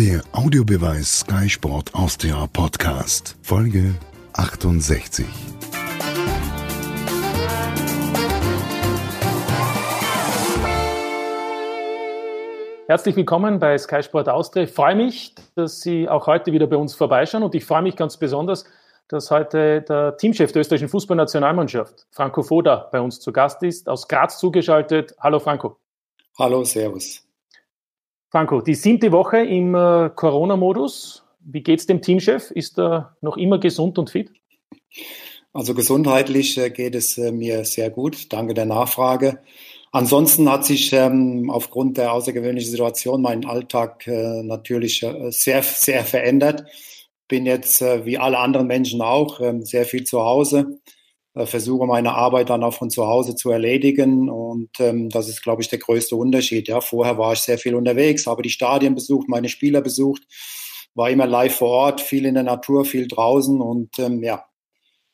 Der Audiobeweis Sky Sport Austria Podcast, Folge 68. Herzlich willkommen bei Sky Sport Austria. Ich freue mich, dass Sie auch heute wieder bei uns vorbeischauen und ich freue mich ganz besonders, dass heute der Teamchef der österreichischen Fußballnationalmannschaft, Franco Foda, bei uns zu Gast ist, aus Graz zugeschaltet. Hallo Franco. Hallo, Servus. Franco, die siebte Woche im äh, Corona-Modus. Wie geht es dem Teamchef? Ist er noch immer gesund und fit? Also gesundheitlich äh, geht es äh, mir sehr gut. Danke der Nachfrage. Ansonsten hat sich ähm, aufgrund der außergewöhnlichen Situation mein Alltag äh, natürlich äh, sehr, sehr verändert. Bin jetzt, äh, wie alle anderen Menschen auch, ähm, sehr viel zu Hause versuche meine Arbeit dann auch von zu Hause zu erledigen. Und ähm, das ist, glaube ich, der größte Unterschied. Ja, vorher war ich sehr viel unterwegs, habe die Stadien besucht, meine Spieler besucht, war immer live vor Ort, viel in der Natur, viel draußen. Und ähm, ja,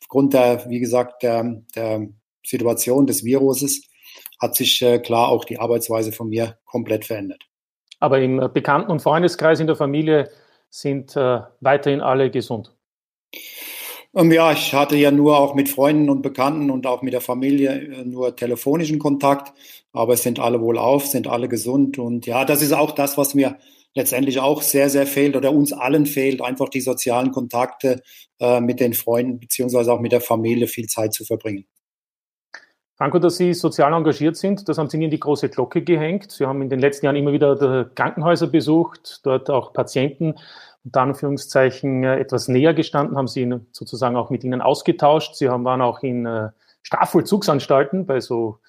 aufgrund der, wie gesagt, der, der Situation des Viruses hat sich äh, klar auch die Arbeitsweise von mir komplett verändert. Aber im Bekannten- und Freundeskreis in der Familie sind äh, weiterhin alle gesund. Ähm, ja, ich hatte ja nur auch mit Freunden und Bekannten und auch mit der Familie äh, nur telefonischen Kontakt, aber es sind alle wohlauf, sind alle gesund und ja, das ist auch das, was mir letztendlich auch sehr, sehr fehlt oder uns allen fehlt, einfach die sozialen Kontakte äh, mit den Freunden beziehungsweise auch mit der Familie viel Zeit zu verbringen. Franco, dass Sie sozial engagiert sind, das haben Sie in die große Glocke gehängt. Sie haben in den letzten Jahren immer wieder Krankenhäuser besucht, dort auch Patienten unter Anführungszeichen äh, etwas näher gestanden, haben sie sozusagen auch mit ihnen ausgetauscht. Sie haben, waren auch in äh, Strafvollzugsanstalten bei so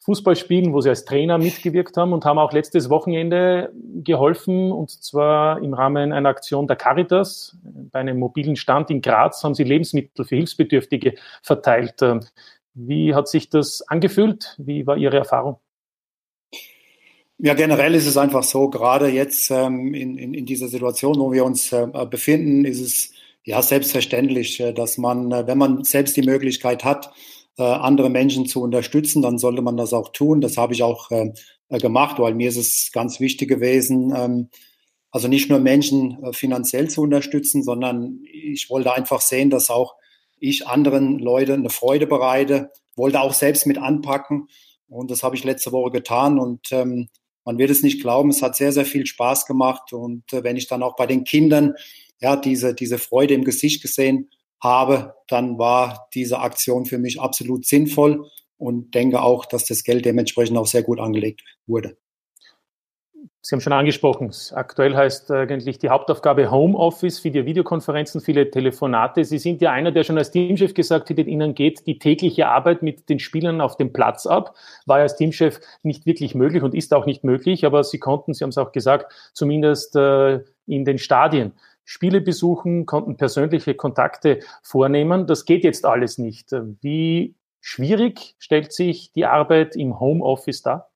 Fußballspielen, wo sie als Trainer mitgewirkt haben und haben auch letztes Wochenende geholfen und zwar im Rahmen einer Aktion der Caritas. Bei einem mobilen Stand in Graz haben sie Lebensmittel für Hilfsbedürftige verteilt. Ähm, wie hat sich das angefühlt? Wie war Ihre Erfahrung? Ja, generell ist es einfach so, gerade jetzt ähm, in, in, in dieser Situation, wo wir uns äh, befinden, ist es ja selbstverständlich, äh, dass man, äh, wenn man selbst die Möglichkeit hat, äh, andere Menschen zu unterstützen, dann sollte man das auch tun. Das habe ich auch äh, äh, gemacht, weil mir ist es ganz wichtig gewesen, ähm, also nicht nur Menschen finanziell zu unterstützen, sondern ich wollte einfach sehen, dass auch ich anderen Leuten eine Freude bereite, wollte auch selbst mit anpacken. Und das habe ich letzte Woche getan. Und ähm, man wird es nicht glauben, es hat sehr, sehr viel Spaß gemacht. Und äh, wenn ich dann auch bei den Kindern ja, diese, diese Freude im Gesicht gesehen habe, dann war diese Aktion für mich absolut sinnvoll und denke auch, dass das Geld dementsprechend auch sehr gut angelegt wurde. Sie haben schon angesprochen, aktuell heißt eigentlich die Hauptaufgabe Homeoffice, viele Videokonferenzen, viele Telefonate. Sie sind ja einer, der schon als Teamchef gesagt hat, Ihnen geht die tägliche Arbeit mit den Spielern auf dem Platz ab. War ja als Teamchef nicht wirklich möglich und ist auch nicht möglich, aber Sie konnten, Sie haben es auch gesagt, zumindest äh, in den Stadien Spiele besuchen, konnten persönliche Kontakte vornehmen. Das geht jetzt alles nicht. Wie schwierig stellt sich die Arbeit im Homeoffice dar?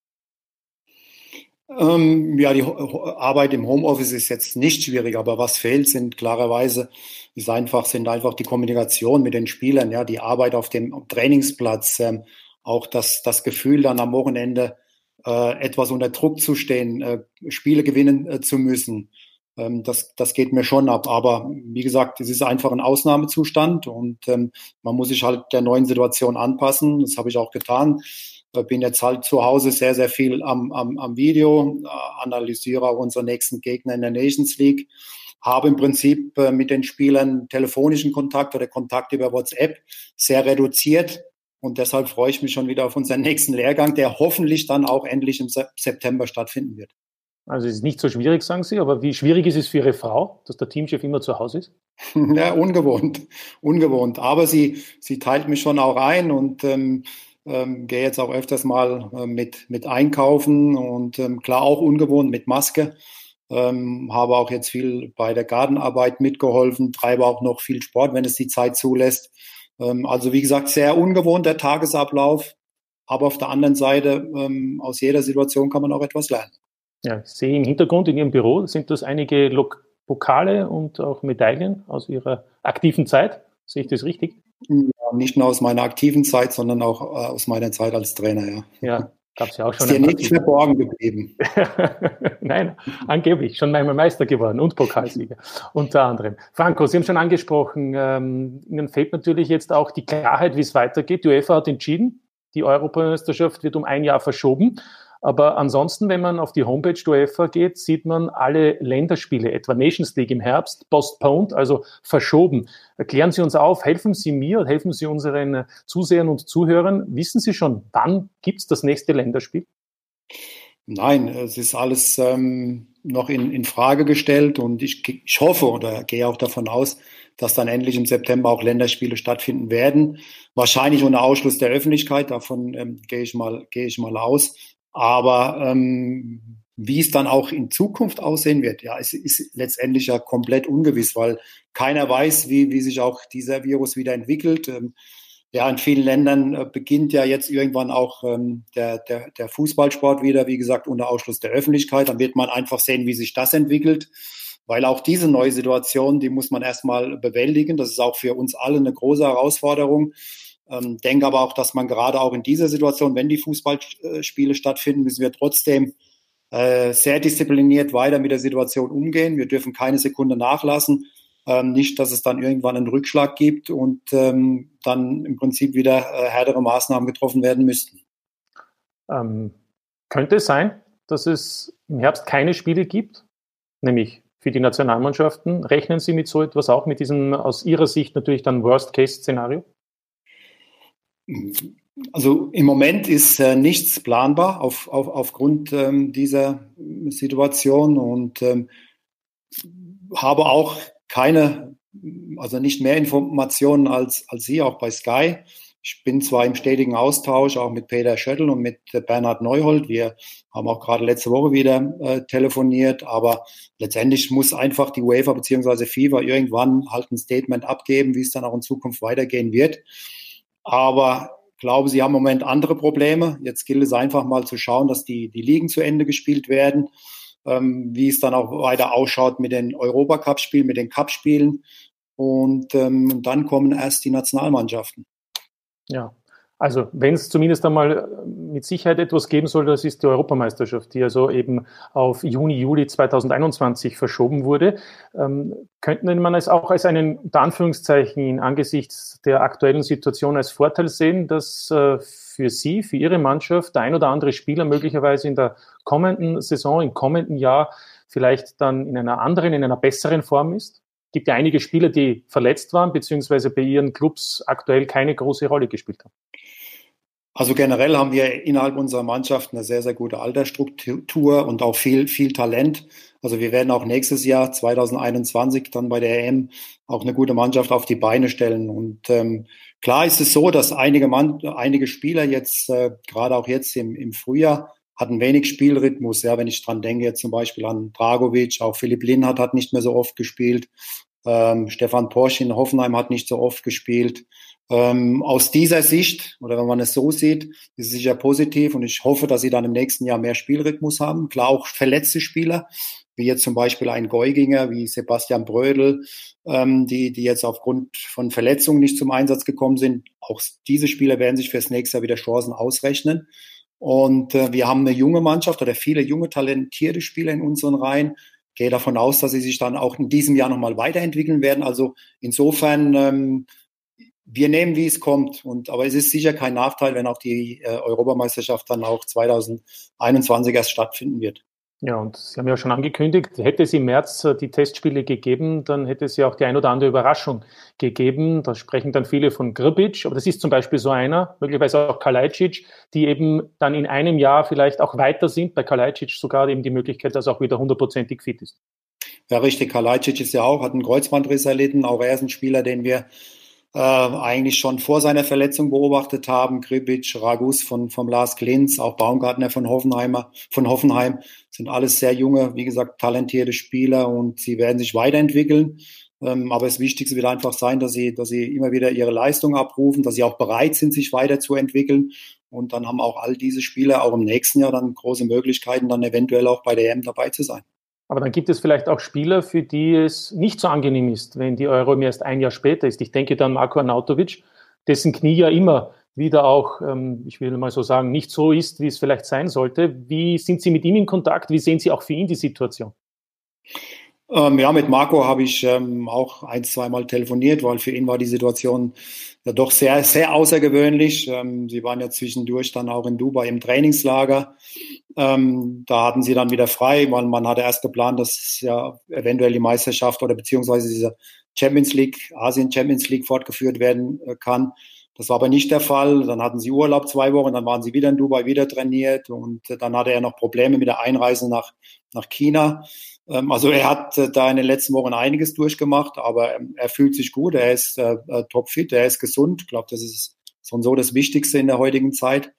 Ähm, ja, die Arbeit im Homeoffice ist jetzt nicht schwierig, aber was fehlt, sind klarerweise, ist einfach, sind einfach die Kommunikation mit den Spielern, ja, die Arbeit auf dem Trainingsplatz, ähm, auch das, das Gefühl dann am Wochenende äh, etwas unter Druck zu stehen, äh, Spiele gewinnen äh, zu müssen. Ähm, das, das geht mir schon ab. Aber wie gesagt, es ist einfach ein Ausnahmezustand und ähm, man muss sich halt der neuen Situation anpassen. Das habe ich auch getan bin jetzt halt zu Hause sehr, sehr viel am, am, am Video, äh, analysiere auch unsere nächsten Gegner in der Nations League, habe im Prinzip äh, mit den Spielern telefonischen Kontakt oder Kontakt über WhatsApp sehr reduziert. Und deshalb freue ich mich schon wieder auf unseren nächsten Lehrgang, der hoffentlich dann auch endlich im September stattfinden wird. Also es ist nicht so schwierig, sagen Sie, aber wie schwierig ist es für Ihre Frau, dass der Teamchef immer zu Hause ist? Ja, ungewohnt, ungewohnt. Aber sie, sie teilt mich schon auch ein und ähm, ähm, gehe jetzt auch öfters mal äh, mit, mit einkaufen und ähm, klar auch ungewohnt mit Maske. Ähm, habe auch jetzt viel bei der Gartenarbeit mitgeholfen, treibe auch noch viel Sport, wenn es die Zeit zulässt. Ähm, also wie gesagt, sehr ungewohnt der Tagesablauf. Aber auf der anderen Seite, ähm, aus jeder Situation kann man auch etwas lernen. Ja, ich sehe im Hintergrund in Ihrem Büro sind das einige Lok Pokale und auch Medaillen aus Ihrer aktiven Zeit. Sehe ich das richtig? Ja, nicht nur aus meiner aktiven Zeit, sondern auch äh, aus meiner Zeit als Trainer, ja. Ja, Gab es ja auch schon. Ist dir nichts verborgen geblieben? Nein, angeblich schon einmal Meister geworden und Pokalsieger unter anderem. Franco, Sie haben schon angesprochen, ähm, Ihnen fehlt natürlich jetzt auch die Klarheit, wie es weitergeht. Die UEFA hat entschieden, die Europameisterschaft wird um ein Jahr verschoben. Aber ansonsten, wenn man auf die Homepage der UEFA geht, sieht man alle Länderspiele, etwa Nations League im Herbst, postponed, also verschoben. Erklären Sie uns auf, helfen Sie mir helfen Sie unseren Zusehern und Zuhörern. Wissen Sie schon, wann gibt es das nächste Länderspiel? Nein, es ist alles ähm, noch in, in Frage gestellt und ich, ich hoffe oder gehe auch davon aus, dass dann endlich im September auch Länderspiele stattfinden werden. Wahrscheinlich unter Ausschluss der Öffentlichkeit, davon ähm, gehe ich mal gehe ich mal aus. Aber ähm, wie es dann auch in Zukunft aussehen wird, ja, es ist letztendlich ja komplett ungewiss, weil keiner weiß, wie, wie sich auch dieser Virus wieder entwickelt. Ähm, ja, in vielen Ländern äh, beginnt ja jetzt irgendwann auch ähm, der, der, der Fußballsport wieder, wie gesagt, unter Ausschluss der Öffentlichkeit. Dann wird man einfach sehen, wie sich das entwickelt, weil auch diese neue Situation, die muss man erstmal bewältigen. Das ist auch für uns alle eine große Herausforderung. Ähm, denke aber auch, dass man gerade auch in dieser Situation, wenn die Fußballspiele stattfinden, müssen wir trotzdem äh, sehr diszipliniert weiter mit der Situation umgehen. Wir dürfen keine Sekunde nachlassen. Ähm, nicht, dass es dann irgendwann einen Rückschlag gibt und ähm, dann im Prinzip wieder äh, härtere Maßnahmen getroffen werden müssten. Ähm, könnte es sein, dass es im Herbst keine Spiele gibt, nämlich für die Nationalmannschaften? Rechnen Sie mit so etwas auch, mit diesem aus Ihrer Sicht natürlich dann Worst-Case-Szenario? Also im Moment ist äh, nichts planbar auf, auf, aufgrund ähm, dieser Situation und ähm, habe auch keine, also nicht mehr Informationen als, als Sie, auch bei Sky. Ich bin zwar im stetigen Austausch, auch mit Peter Schöttl und mit Bernhard Neuhold. Wir haben auch gerade letzte Woche wieder äh, telefoniert, aber letztendlich muss einfach die UEFA bzw. FIFA irgendwann halt ein Statement abgeben, wie es dann auch in Zukunft weitergehen wird. Aber glaube, sie haben im Moment andere Probleme. Jetzt gilt es einfach mal zu schauen, dass die, die Ligen zu Ende gespielt werden, ähm, wie es dann auch weiter ausschaut mit den Europacup-Spielen, mit den Cup-Spielen. Und ähm, dann kommen erst die Nationalmannschaften. Ja, also wenn es zumindest einmal äh, mit Sicherheit etwas geben soll, das ist die Europameisterschaft, die also eben auf Juni, Juli 2021 verschoben wurde. Ähm, könnte man es auch als einen, unter Anführungszeichen, angesichts der aktuellen Situation als Vorteil sehen, dass äh, für Sie, für Ihre Mannschaft der ein oder andere Spieler möglicherweise in der kommenden Saison, im kommenden Jahr vielleicht dann in einer anderen, in einer besseren Form ist? Gibt ja einige Spieler, die verletzt waren, beziehungsweise bei ihren Clubs aktuell keine große Rolle gespielt haben. Also generell haben wir innerhalb unserer Mannschaft eine sehr, sehr gute Altersstruktur und auch viel, viel Talent. Also wir werden auch nächstes Jahr 2021 dann bei der EM auch eine gute Mannschaft auf die Beine stellen. Und ähm, klar ist es so, dass einige, Mann, einige Spieler jetzt, äh, gerade auch jetzt im, im Frühjahr, hatten wenig Spielrhythmus. Ja, wenn ich dran denke, jetzt zum Beispiel an Dragovic, auch Philipp Linhardt hat nicht mehr so oft gespielt. Ähm, Stefan Posch in Hoffenheim hat nicht so oft gespielt. Ähm, aus dieser Sicht, oder wenn man es so sieht, ist es sicher positiv und ich hoffe, dass sie dann im nächsten Jahr mehr Spielrhythmus haben. Klar, auch verletzte Spieler, wie jetzt zum Beispiel ein Geuginger, wie Sebastian Brödel, ähm, die, die jetzt aufgrund von Verletzungen nicht zum Einsatz gekommen sind. Auch diese Spieler werden sich fürs nächste Jahr wieder Chancen ausrechnen. Und äh, wir haben eine junge Mannschaft oder viele junge, talentierte Spieler in unseren Reihen. Gehe davon aus, dass sie sich dann auch in diesem Jahr nochmal weiterentwickeln werden. Also insofern ähm, wir nehmen, wie es kommt. Und, aber es ist sicher kein Nachteil, wenn auch die äh, Europameisterschaft dann auch 2021 erst stattfinden wird. Ja, und Sie haben ja schon angekündigt, hätte es im März äh, die Testspiele gegeben, dann hätte es ja auch die ein oder andere Überraschung gegeben. Da sprechen dann viele von Grbic, aber das ist zum Beispiel so einer, möglicherweise auch Kalajdzic, die eben dann in einem Jahr vielleicht auch weiter sind. Bei Kalajdzic sogar eben die Möglichkeit, dass er auch wieder hundertprozentig fit ist. Ja, richtig. Kalajdzic ist ja auch, hat einen Kreuzbandriss erlitten. Auch er ist ein Spieler, den wir äh, eigentlich schon vor seiner Verletzung beobachtet haben. Kribic, Ragus von, vom Lars Klinz, auch Baumgartner von Hoffenheimer, von Hoffenheim, sind alles sehr junge, wie gesagt, talentierte Spieler und sie werden sich weiterentwickeln. Ähm, aber das Wichtigste wird einfach sein, dass sie, dass sie immer wieder ihre Leistung abrufen, dass sie auch bereit sind, sich weiterzuentwickeln. Und dann haben auch all diese Spieler auch im nächsten Jahr dann große Möglichkeiten, dann eventuell auch bei der EM dabei zu sein. Aber dann gibt es vielleicht auch Spieler, für die es nicht so angenehm ist, wenn die Euro erst ein Jahr später ist. Ich denke dann Marco Arnautovic, dessen Knie ja immer wieder auch, ähm, ich will mal so sagen, nicht so ist, wie es vielleicht sein sollte. Wie sind Sie mit ihm in Kontakt? Wie sehen Sie auch für ihn die Situation? Ähm, ja, mit Marco habe ich ähm, auch ein, zweimal telefoniert, weil für ihn war die Situation ja doch sehr, sehr außergewöhnlich. Ähm, sie waren ja zwischendurch dann auch in Dubai im Trainingslager. Ähm, da hatten sie dann wieder frei, weil man hatte erst geplant, dass ja eventuell die Meisterschaft oder beziehungsweise diese Champions League, Asien Champions League fortgeführt werden äh, kann. Das war aber nicht der Fall. Dann hatten sie Urlaub zwei Wochen, dann waren sie wieder in Dubai, wieder trainiert und äh, dann hatte er noch Probleme mit der Einreise nach, nach China. Ähm, also er hat äh, da in den letzten Wochen einiges durchgemacht, aber ähm, er fühlt sich gut, er ist äh, topfit, er ist gesund. Ich glaube, das ist schon so das Wichtigste in der heutigen Zeit.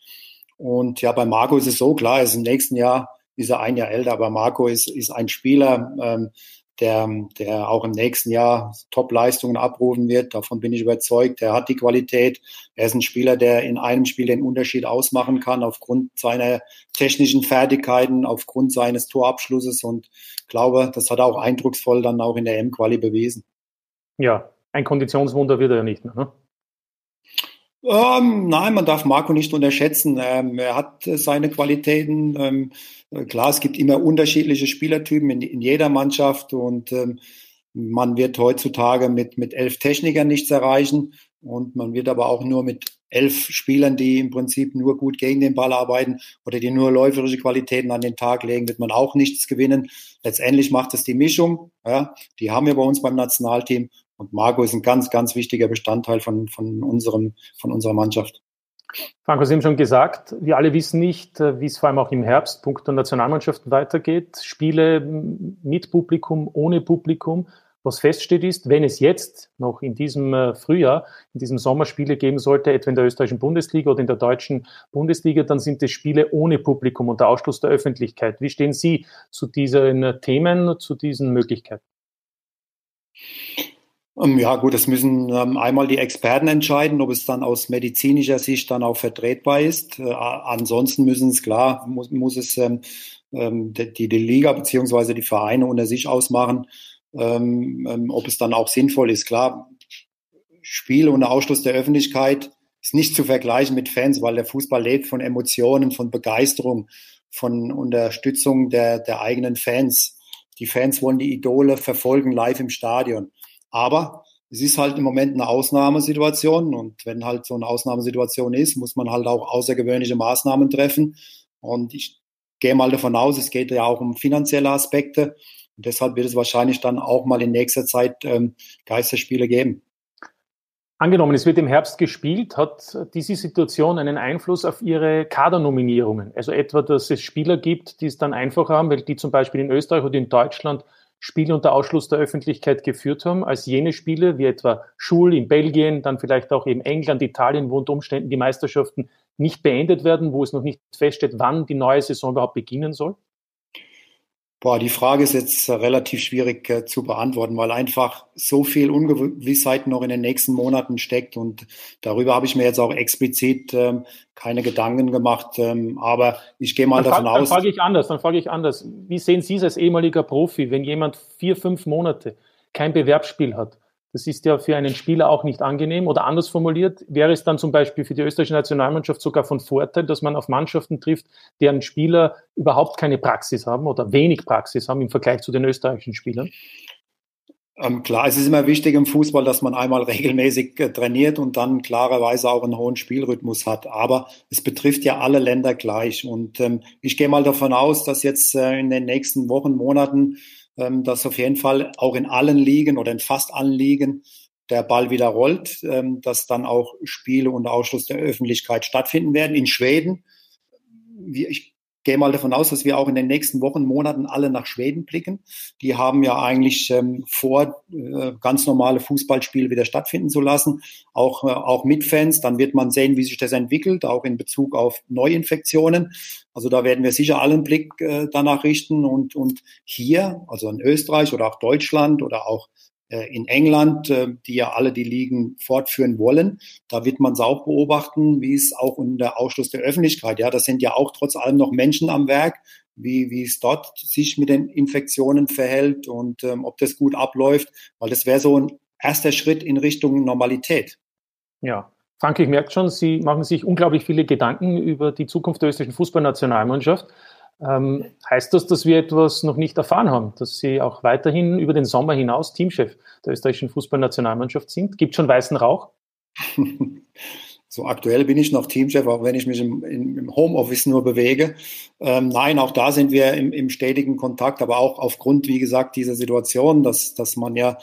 Und ja, bei Marco ist es so, klar, ist im nächsten Jahr, ist er ein Jahr älter, aber Marco ist, ist ein Spieler, ähm, der, der auch im nächsten Jahr Top-Leistungen abrufen wird. Davon bin ich überzeugt. Er hat die Qualität. Er ist ein Spieler, der in einem Spiel den Unterschied ausmachen kann aufgrund seiner technischen Fertigkeiten, aufgrund seines Torabschlusses und glaube, das hat er auch eindrucksvoll dann auch in der M-Quali bewiesen. Ja, ein Konditionswunder wird er ja nicht mehr. Ne? Ähm, nein, man darf Marco nicht unterschätzen. Ähm, er hat äh, seine Qualitäten. Ähm, äh, klar, es gibt immer unterschiedliche Spielertypen in, in jeder Mannschaft und ähm, man wird heutzutage mit, mit elf Technikern nichts erreichen und man wird aber auch nur mit elf Spielern, die im Prinzip nur gut gegen den Ball arbeiten oder die nur läuferische Qualitäten an den Tag legen, wird man auch nichts gewinnen. Letztendlich macht es die Mischung. Ja, die haben wir bei uns beim Nationalteam und Marco ist ein ganz, ganz wichtiger Bestandteil von, von, unserem, von unserer Mannschaft. Franco, Sie haben schon gesagt, wir alle wissen nicht, äh, wie es vor allem auch im Herbst Punkt der Nationalmannschaften weitergeht. Spiele mit Publikum, ohne Publikum. Was feststeht ist, wenn es jetzt noch in diesem äh, Frühjahr, in diesem Sommer Spiele geben sollte, etwa in der österreichischen Bundesliga oder in der deutschen Bundesliga, dann sind es Spiele ohne Publikum unter Ausschluss der Öffentlichkeit. Wie stehen Sie zu diesen Themen, zu diesen Möglichkeiten? Ähm, ja, gut, das müssen ähm, einmal die Experten entscheiden, ob es dann aus medizinischer Sicht dann auch vertretbar ist. Äh, ansonsten müssen es klar, muss, muss es ähm, die, die Liga beziehungsweise die Vereine unter sich ausmachen, ob es dann auch sinnvoll ist. Klar, Spiel unter Ausschluss der Öffentlichkeit ist nicht zu vergleichen mit Fans, weil der Fußball lebt von Emotionen, von Begeisterung, von Unterstützung der, der eigenen Fans. Die Fans wollen die Idole verfolgen live im Stadion. Aber es ist halt im Moment eine Ausnahmesituation und wenn halt so eine Ausnahmesituation ist, muss man halt auch außergewöhnliche Maßnahmen treffen. Und ich gehe mal davon aus, es geht ja auch um finanzielle Aspekte. Und deshalb wird es wahrscheinlich dann auch mal in nächster Zeit ähm, Geisterspiele geben. Angenommen, es wird im Herbst gespielt, hat diese Situation einen Einfluss auf Ihre Kadernominierungen? Also etwa, dass es Spieler gibt, die es dann einfacher haben, weil die zum Beispiel in Österreich oder in Deutschland Spiele unter Ausschluss der Öffentlichkeit geführt haben, als jene Spiele, wie etwa Schul in Belgien, dann vielleicht auch eben England, Italien, wo unter Umständen die Meisterschaften nicht beendet werden, wo es noch nicht feststeht, wann die neue Saison überhaupt beginnen soll? Boah, die Frage ist jetzt relativ schwierig äh, zu beantworten, weil einfach so viel Ungewissheit noch in den nächsten Monaten steckt und darüber habe ich mir jetzt auch explizit ähm, keine Gedanken gemacht. Ähm, aber ich gehe mal dann davon frag, aus. Dann frage ich anders, dann frage ich anders. Wie sehen Sie es als ehemaliger Profi, wenn jemand vier, fünf Monate kein Bewerbsspiel hat? Das ist ja für einen Spieler auch nicht angenehm. Oder anders formuliert, wäre es dann zum Beispiel für die österreichische Nationalmannschaft sogar von Vorteil, dass man auf Mannschaften trifft, deren Spieler überhaupt keine Praxis haben oder wenig Praxis haben im Vergleich zu den österreichischen Spielern? Ähm, klar, es ist immer wichtig im Fußball, dass man einmal regelmäßig äh, trainiert und dann klarerweise auch einen hohen Spielrhythmus hat. Aber es betrifft ja alle Länder gleich. Und ähm, ich gehe mal davon aus, dass jetzt äh, in den nächsten Wochen, Monaten ähm, dass auf jeden Fall auch in allen Ligen oder in fast allen Ligen der Ball wieder rollt, ähm, dass dann auch Spiele unter Ausschluss der Öffentlichkeit stattfinden werden. In Schweden, ich gehe mal davon aus, dass wir auch in den nächsten Wochen, Monaten alle nach Schweden blicken. Die haben ja eigentlich ähm, vor, äh, ganz normale Fußballspiele wieder stattfinden zu lassen, auch, äh, auch mit Fans. Dann wird man sehen, wie sich das entwickelt, auch in Bezug auf Neuinfektionen. Also da werden wir sicher allen Blick äh, danach richten. Und, und hier, also in Österreich oder auch Deutschland oder auch in England, äh, die ja alle die Ligen fortführen wollen. Da wird man es auch beobachten, wie es auch unter Ausschluss der Öffentlichkeit, ja, das sind ja auch trotz allem noch Menschen am Werk, wie, wie es dort sich mit den Infektionen verhält und ähm, ob das gut abläuft, weil das wäre so ein erster Schritt in Richtung Normalität. Ja, Frank, ich merke schon, Sie machen sich unglaublich viele Gedanken über die Zukunft der österreichischen Fußballnationalmannschaft. Ähm, heißt das, dass wir etwas noch nicht erfahren haben, dass Sie auch weiterhin über den Sommer hinaus Teamchef der österreichischen Fußballnationalmannschaft sind? Gibt schon weißen Rauch? So aktuell bin ich noch Teamchef, auch wenn ich mich im, im Homeoffice nur bewege. Ähm, nein, auch da sind wir im, im, stetigen Kontakt, aber auch aufgrund, wie gesagt, dieser Situation, dass, dass man ja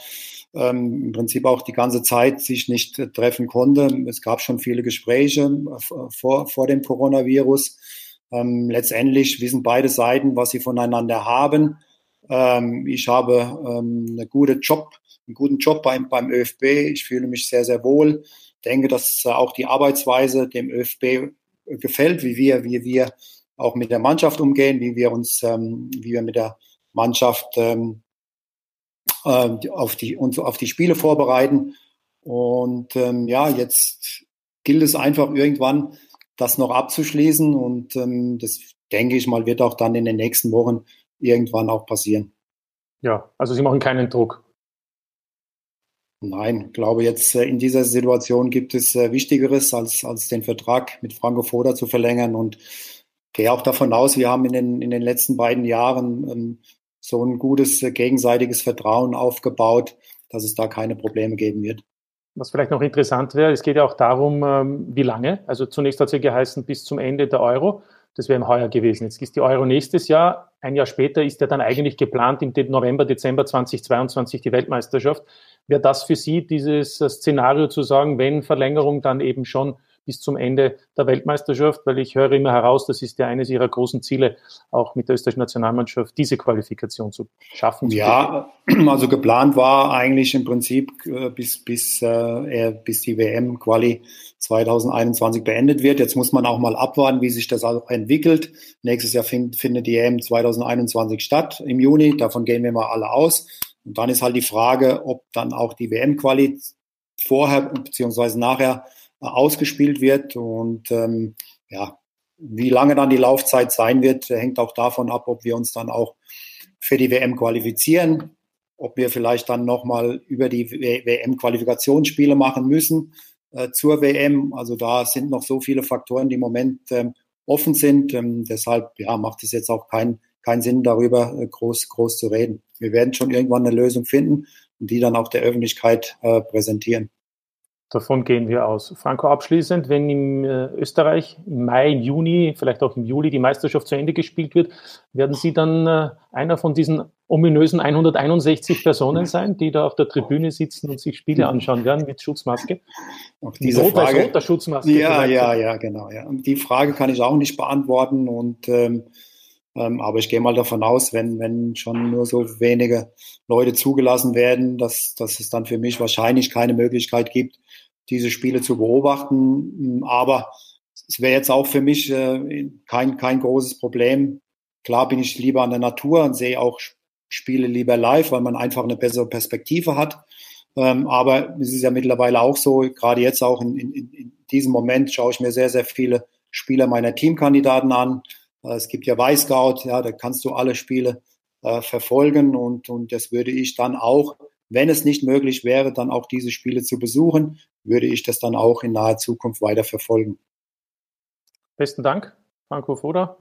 ähm, im Prinzip auch die ganze Zeit sich nicht treffen konnte. Es gab schon viele Gespräche äh, vor, vor dem Coronavirus. Ähm, letztendlich wissen beide Seiten, was sie voneinander haben. Ähm, ich habe ähm, eine gute Job, einen guten Job beim, beim ÖFB. Ich fühle mich sehr, sehr wohl denke, dass auch die Arbeitsweise dem ÖFB gefällt, wie wir, wie wir auch mit der Mannschaft umgehen, wie wir uns, ähm, wie wir mit der Mannschaft ähm, äh, auf die uns auf die Spiele vorbereiten. Und ähm, ja, jetzt gilt es einfach irgendwann, das noch abzuschließen. Und ähm, das denke ich mal, wird auch dann in den nächsten Wochen irgendwann auch passieren. Ja, also Sie machen keinen Druck. Nein, ich glaube jetzt äh, in dieser Situation gibt es äh, Wichtigeres, als, als den Vertrag mit Franco Foda zu verlängern und gehe auch davon aus, wir haben in den, in den letzten beiden Jahren ähm, so ein gutes äh, gegenseitiges Vertrauen aufgebaut, dass es da keine Probleme geben wird. Was vielleicht noch interessant wäre, es geht ja auch darum, ähm, wie lange. Also zunächst hat es ja geheißen, bis zum Ende der Euro. Das wäre im Heuer gewesen. Jetzt ist die Euro nächstes Jahr. Ein Jahr später ist ja dann eigentlich geplant, im November, Dezember 2022 die Weltmeisterschaft. Wäre das für Sie dieses Szenario zu sagen, wenn Verlängerung, dann eben schon bis zum Ende der Weltmeisterschaft? Weil ich höre immer heraus, das ist ja eines Ihrer großen Ziele, auch mit der österreichischen Nationalmannschaft diese Qualifikation zu schaffen. Ja, also geplant war eigentlich im Prinzip äh, bis, bis, äh, bis die WM-Quali 2021 beendet wird. Jetzt muss man auch mal abwarten, wie sich das auch entwickelt. Nächstes Jahr find, findet die EM 2021 statt im Juni. Davon gehen wir mal alle aus. Und dann ist halt die Frage, ob dann auch die WM-Quali vorher beziehungsweise nachher ausgespielt wird. Und ähm, ja, wie lange dann die Laufzeit sein wird, hängt auch davon ab, ob wir uns dann auch für die WM qualifizieren, ob wir vielleicht dann nochmal über die WM-Qualifikationsspiele machen müssen äh, zur WM. Also da sind noch so viele Faktoren, die im Moment ähm, offen sind. Ähm, deshalb ja, macht es jetzt auch keinen keinen Sinn, darüber äh, groß, groß zu reden. Wir werden schon irgendwann eine Lösung finden und die dann auch der Öffentlichkeit äh, präsentieren. Davon gehen wir aus. Franco, abschließend, wenn im äh, Österreich im Mai, im Juni, vielleicht auch im Juli die Meisterschaft zu Ende gespielt wird, werden Sie dann äh, einer von diesen ominösen 161 Personen sein, die da auf der Tribüne sitzen und sich Spiele anschauen werden mit Schutzmaske? Auch diese Rot Frage. Rot, Schutzmaske. Ja, ja, ja, genau. Ja. Die Frage kann ich auch nicht beantworten und ähm, ähm, aber ich gehe mal davon aus, wenn, wenn schon nur so wenige Leute zugelassen werden, dass, dass es dann für mich wahrscheinlich keine Möglichkeit gibt, diese Spiele zu beobachten. Aber es wäre jetzt auch für mich äh, kein, kein großes Problem. Klar bin ich lieber an der Natur und sehe auch Spiele lieber live, weil man einfach eine bessere Perspektive hat. Ähm, aber es ist ja mittlerweile auch so, gerade jetzt auch in, in, in diesem Moment schaue ich mir sehr, sehr viele Spieler meiner Teamkandidaten an. Äh, es gibt ja Weißgout, ja, da kannst du alle Spiele äh, verfolgen und, und das würde ich dann auch, wenn es nicht möglich wäre, dann auch diese Spiele zu besuchen, würde ich das dann auch in naher Zukunft weiter verfolgen. Besten Dank, Franco Foda.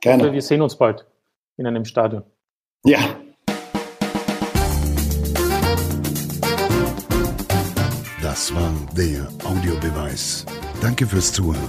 Gerne. Hoffe, wir sehen uns bald in einem Stadion. Ja. Das war der Audiobeweis. Danke fürs Zuhören.